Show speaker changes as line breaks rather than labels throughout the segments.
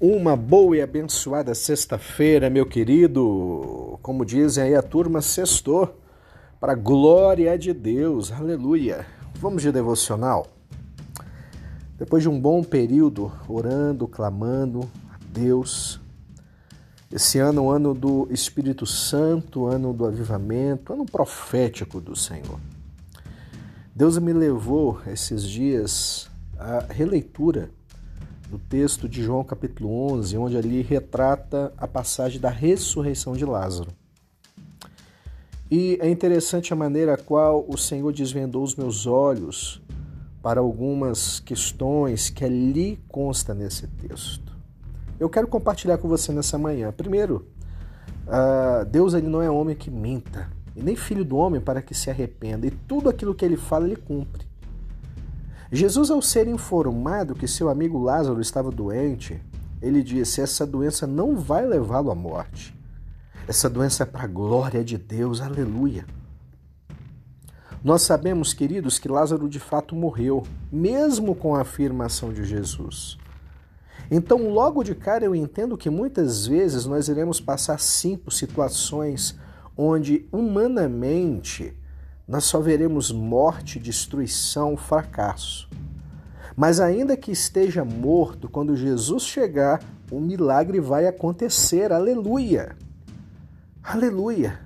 Uma boa e abençoada sexta-feira, meu querido. Como dizem aí a turma, sextou. Para glória de Deus, aleluia. Vamos de devocional. Depois de um bom período orando, clamando a Deus, esse ano, o ano do Espírito Santo, ano do avivamento, ano profético do Senhor. Deus me levou esses dias à releitura do texto de João capítulo 11, onde ali retrata a passagem da ressurreição de Lázaro. E é interessante a maneira a qual o Senhor desvendou os meus olhos para algumas questões que ali consta nesse texto. Eu quero compartilhar com você nessa manhã. Primeiro, uh, Deus ele não é homem que minta, e nem filho do homem para que se arrependa, e tudo aquilo que ele fala ele cumpre. Jesus, ao ser informado que seu amigo Lázaro estava doente, ele disse: Essa doença não vai levá-lo à morte. Essa doença é para a glória de Deus, aleluia. Nós sabemos, queridos, que Lázaro de fato morreu, mesmo com a afirmação de Jesus. Então, logo de cara, eu entendo que muitas vezes nós iremos passar sim por situações onde, humanamente, nós só veremos morte, destruição, fracasso. Mas ainda que esteja morto, quando Jesus chegar, o milagre vai acontecer. Aleluia! Aleluia!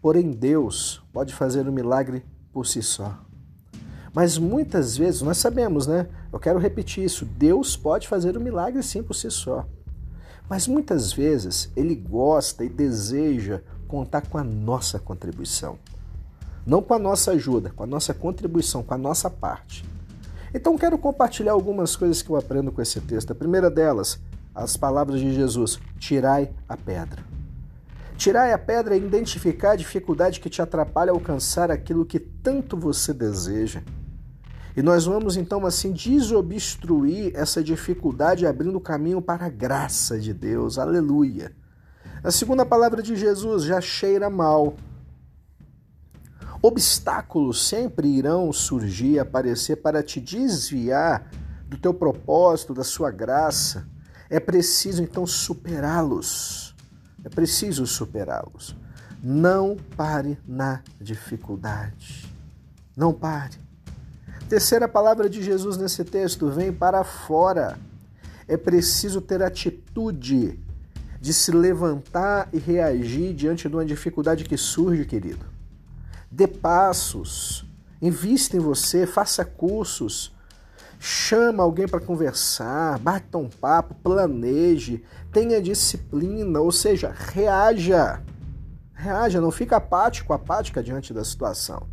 Porém, Deus pode fazer o um milagre por si só. Mas muitas vezes, nós sabemos, né? Eu quero repetir isso: Deus pode fazer o um milagre sim por si só. Mas muitas vezes Ele gosta e deseja contar com a nossa contribuição. Não com a nossa ajuda, com a nossa contribuição, com a nossa parte. Então quero compartilhar algumas coisas que eu aprendo com esse texto. A primeira delas, as palavras de Jesus: tirai a pedra. Tirai a pedra é identificar a dificuldade que te atrapalha a alcançar aquilo que tanto você deseja. E nós vamos então assim desobstruir essa dificuldade abrindo caminho para a graça de Deus. Aleluia. A segunda palavra de Jesus já cheira mal, Obstáculos sempre irão surgir, aparecer para te desviar do teu propósito, da sua graça. É preciso então superá-los. É preciso superá-los. Não pare na dificuldade. Não pare. Terceira palavra de Jesus nesse texto: vem para fora. É preciso ter atitude de se levantar e reagir diante de uma dificuldade que surge, querido. Dê passos, invista em você, faça cursos, chama alguém para conversar, bata um papo, planeje, tenha disciplina, ou seja, reaja. Reaja, não fica apático, apática diante da situação.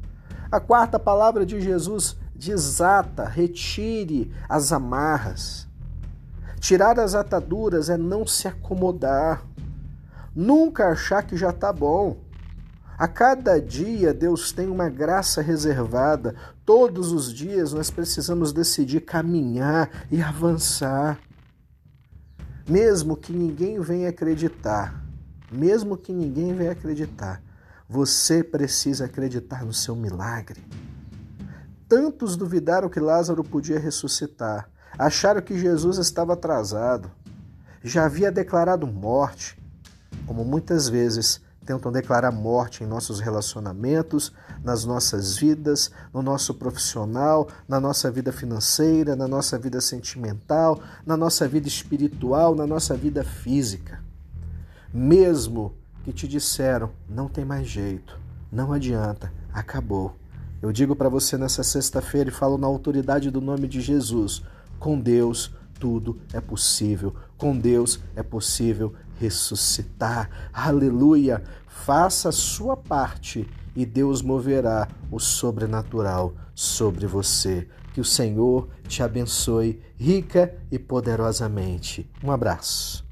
A quarta palavra de Jesus desata, retire as amarras. Tirar as ataduras é não se acomodar. Nunca achar que já está bom. A cada dia Deus tem uma graça reservada. Todos os dias nós precisamos decidir caminhar e avançar. Mesmo que ninguém venha acreditar, mesmo que ninguém venha acreditar, você precisa acreditar no seu milagre. Tantos duvidaram que Lázaro podia ressuscitar, acharam que Jesus estava atrasado, já havia declarado morte, como muitas vezes tentam declarar morte em nossos relacionamentos, nas nossas vidas, no nosso profissional, na nossa vida financeira, na nossa vida sentimental, na nossa vida espiritual, na nossa vida física. Mesmo que te disseram, não tem mais jeito, não adianta, acabou. Eu digo para você nessa sexta-feira e falo na autoridade do nome de Jesus: com Deus tudo é possível. Com Deus é possível ressuscitar. Aleluia! Faça a sua parte e Deus moverá o sobrenatural sobre você. Que o Senhor te abençoe rica e poderosamente. Um abraço.